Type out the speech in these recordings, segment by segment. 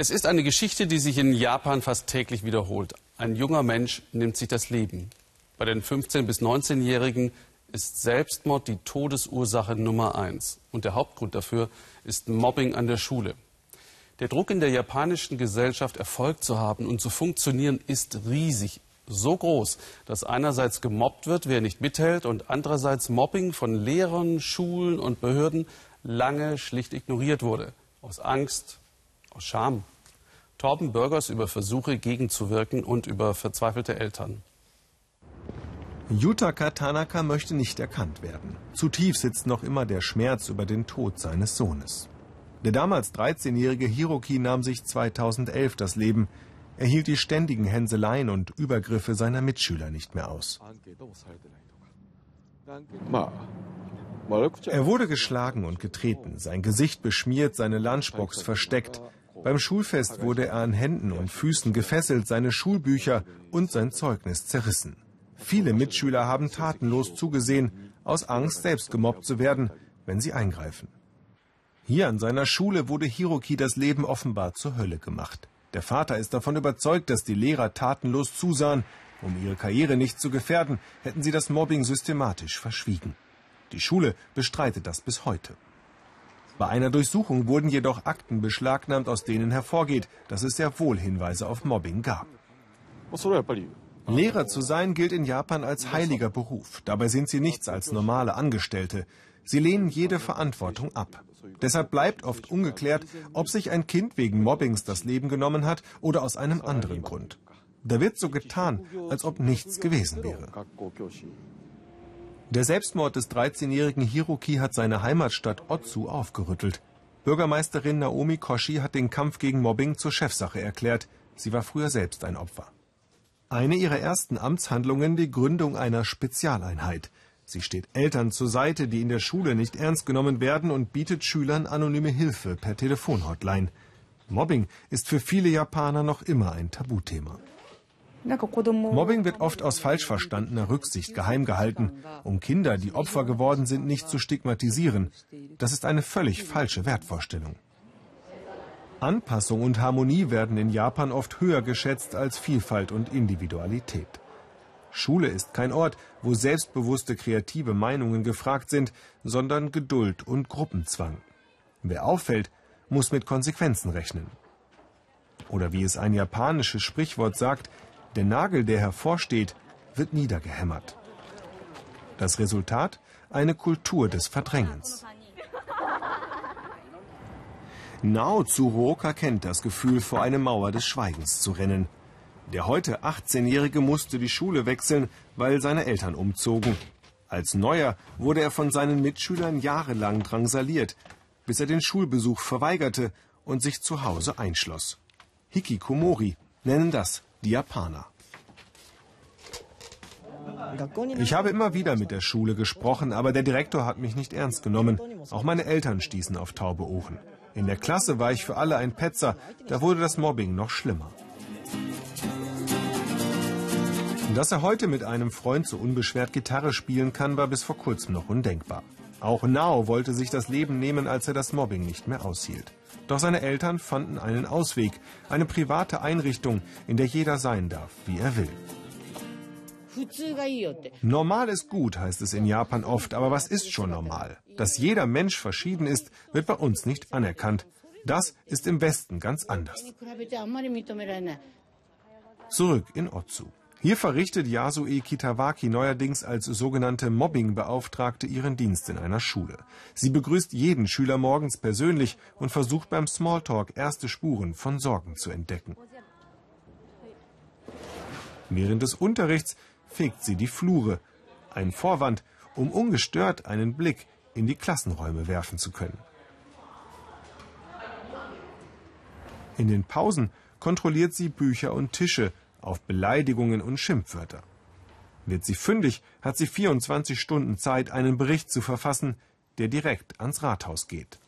Es ist eine Geschichte, die sich in Japan fast täglich wiederholt. Ein junger Mensch nimmt sich das Leben. Bei den 15- bis 19-Jährigen ist Selbstmord die Todesursache Nummer eins. Und der Hauptgrund dafür ist Mobbing an der Schule. Der Druck in der japanischen Gesellschaft, Erfolg zu haben und zu funktionieren, ist riesig. So groß, dass einerseits gemobbt wird, wer nicht mithält, und andererseits Mobbing von Lehrern, Schulen und Behörden lange schlicht ignoriert wurde. Aus Angst, aus Scham. Torben Bürgers über Versuche gegenzuwirken und über verzweifelte Eltern. Yutaka Tanaka möchte nicht erkannt werden. Zu sitzt noch immer der Schmerz über den Tod seines Sohnes. Der damals 13-jährige Hiroki nahm sich 2011 das Leben. Er hielt die ständigen Hänseleien und Übergriffe seiner Mitschüler nicht mehr aus. Er wurde geschlagen und getreten, sein Gesicht beschmiert, seine Lunchbox versteckt. Beim Schulfest wurde er an Händen und Füßen gefesselt, seine Schulbücher und sein Zeugnis zerrissen. Viele Mitschüler haben tatenlos zugesehen, aus Angst, selbst gemobbt zu werden, wenn sie eingreifen. Hier an seiner Schule wurde Hiroki das Leben offenbar zur Hölle gemacht. Der Vater ist davon überzeugt, dass die Lehrer tatenlos zusahen. Um ihre Karriere nicht zu gefährden, hätten sie das Mobbing systematisch verschwiegen. Die Schule bestreitet das bis heute. Bei einer Durchsuchung wurden jedoch Akten beschlagnahmt, aus denen hervorgeht, dass es sehr wohl Hinweise auf Mobbing gab. Lehrer zu sein gilt in Japan als heiliger Beruf. Dabei sind sie nichts als normale Angestellte. Sie lehnen jede Verantwortung ab. Deshalb bleibt oft ungeklärt, ob sich ein Kind wegen Mobbings das Leben genommen hat oder aus einem anderen Grund. Da wird so getan, als ob nichts gewesen wäre. Der Selbstmord des 13-jährigen Hiroki hat seine Heimatstadt Otsu aufgerüttelt. Bürgermeisterin Naomi Koshi hat den Kampf gegen Mobbing zur Chefsache erklärt. Sie war früher selbst ein Opfer. Eine ihrer ersten Amtshandlungen die Gründung einer Spezialeinheit. Sie steht Eltern zur Seite, die in der Schule nicht ernst genommen werden und bietet Schülern anonyme Hilfe per Telefonhotline. Mobbing ist für viele Japaner noch immer ein Tabuthema. Mobbing wird oft aus falsch verstandener Rücksicht geheim gehalten, um Kinder, die Opfer geworden sind, nicht zu stigmatisieren. Das ist eine völlig falsche Wertvorstellung. Anpassung und Harmonie werden in Japan oft höher geschätzt als Vielfalt und Individualität. Schule ist kein Ort, wo selbstbewusste kreative Meinungen gefragt sind, sondern Geduld und Gruppenzwang. Wer auffällt, muss mit Konsequenzen rechnen. Oder wie es ein japanisches Sprichwort sagt, der Nagel, der hervorsteht, wird niedergehämmert. Das Resultat? Eine Kultur des Verdrängens. Nao Tsuruoka kennt das Gefühl, vor eine Mauer des Schweigens zu rennen. Der heute 18-Jährige musste die Schule wechseln, weil seine Eltern umzogen. Als Neuer wurde er von seinen Mitschülern jahrelang drangsaliert, bis er den Schulbesuch verweigerte und sich zu Hause einschloss. Hikikomori nennen das die Japaner. Ich habe immer wieder mit der Schule gesprochen, aber der Direktor hat mich nicht ernst genommen. Auch meine Eltern stießen auf taube Ohren. In der Klasse war ich für alle ein Petzer, da wurde das Mobbing noch schlimmer. Dass er heute mit einem Freund so unbeschwert Gitarre spielen kann, war bis vor kurzem noch undenkbar. Auch Nao wollte sich das Leben nehmen, als er das Mobbing nicht mehr aushielt. Doch seine Eltern fanden einen Ausweg, eine private Einrichtung, in der jeder sein darf, wie er will. Normal ist gut, heißt es in Japan oft, aber was ist schon normal? Dass jeder Mensch verschieden ist, wird bei uns nicht anerkannt. Das ist im Westen ganz anders. Zurück in Otsu. Hier verrichtet Yasue Kitawaki neuerdings als sogenannte Mobbing-Beauftragte ihren Dienst in einer Schule. Sie begrüßt jeden Schüler morgens persönlich und versucht beim Smalltalk erste Spuren von Sorgen zu entdecken. Während des Unterrichts fegt sie die Flure, ein Vorwand, um ungestört einen Blick in die Klassenräume werfen zu können. In den Pausen kontrolliert sie Bücher und Tische auf Beleidigungen und Schimpfwörter. Wird sie fündig, hat sie 24 Stunden Zeit, einen Bericht zu verfassen, der direkt ans Rathaus geht.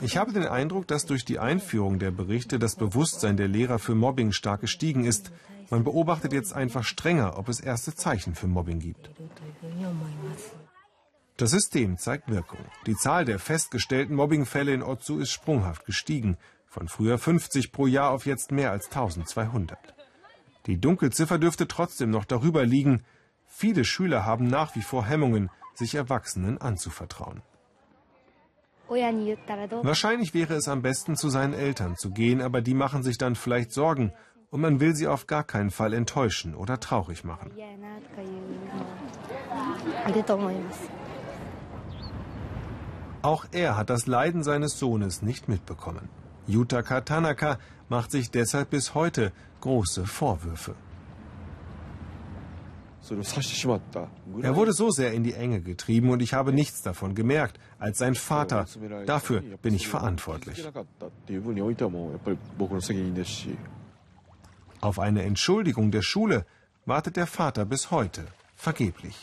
Ich habe den Eindruck, dass durch die Einführung der Berichte das Bewusstsein der Lehrer für Mobbing stark gestiegen ist. Man beobachtet jetzt einfach strenger, ob es erste Zeichen für Mobbing gibt. Das System zeigt Wirkung. Die Zahl der festgestellten Mobbingfälle in Otsu ist sprunghaft gestiegen. Von früher 50 pro Jahr auf jetzt mehr als 1200. Die Dunkelziffer dürfte trotzdem noch darüber liegen. Viele Schüler haben nach wie vor Hemmungen, sich Erwachsenen anzuvertrauen. Wahrscheinlich wäre es am besten, zu seinen Eltern zu gehen, aber die machen sich dann vielleicht Sorgen und man will sie auf gar keinen Fall enttäuschen oder traurig machen. Auch er hat das Leiden seines Sohnes nicht mitbekommen. Yutaka Tanaka macht sich deshalb bis heute große Vorwürfe. Er wurde so sehr in die Enge getrieben und ich habe nichts davon gemerkt als sein Vater. Dafür bin ich verantwortlich. Auf eine Entschuldigung der Schule wartet der Vater bis heute vergeblich.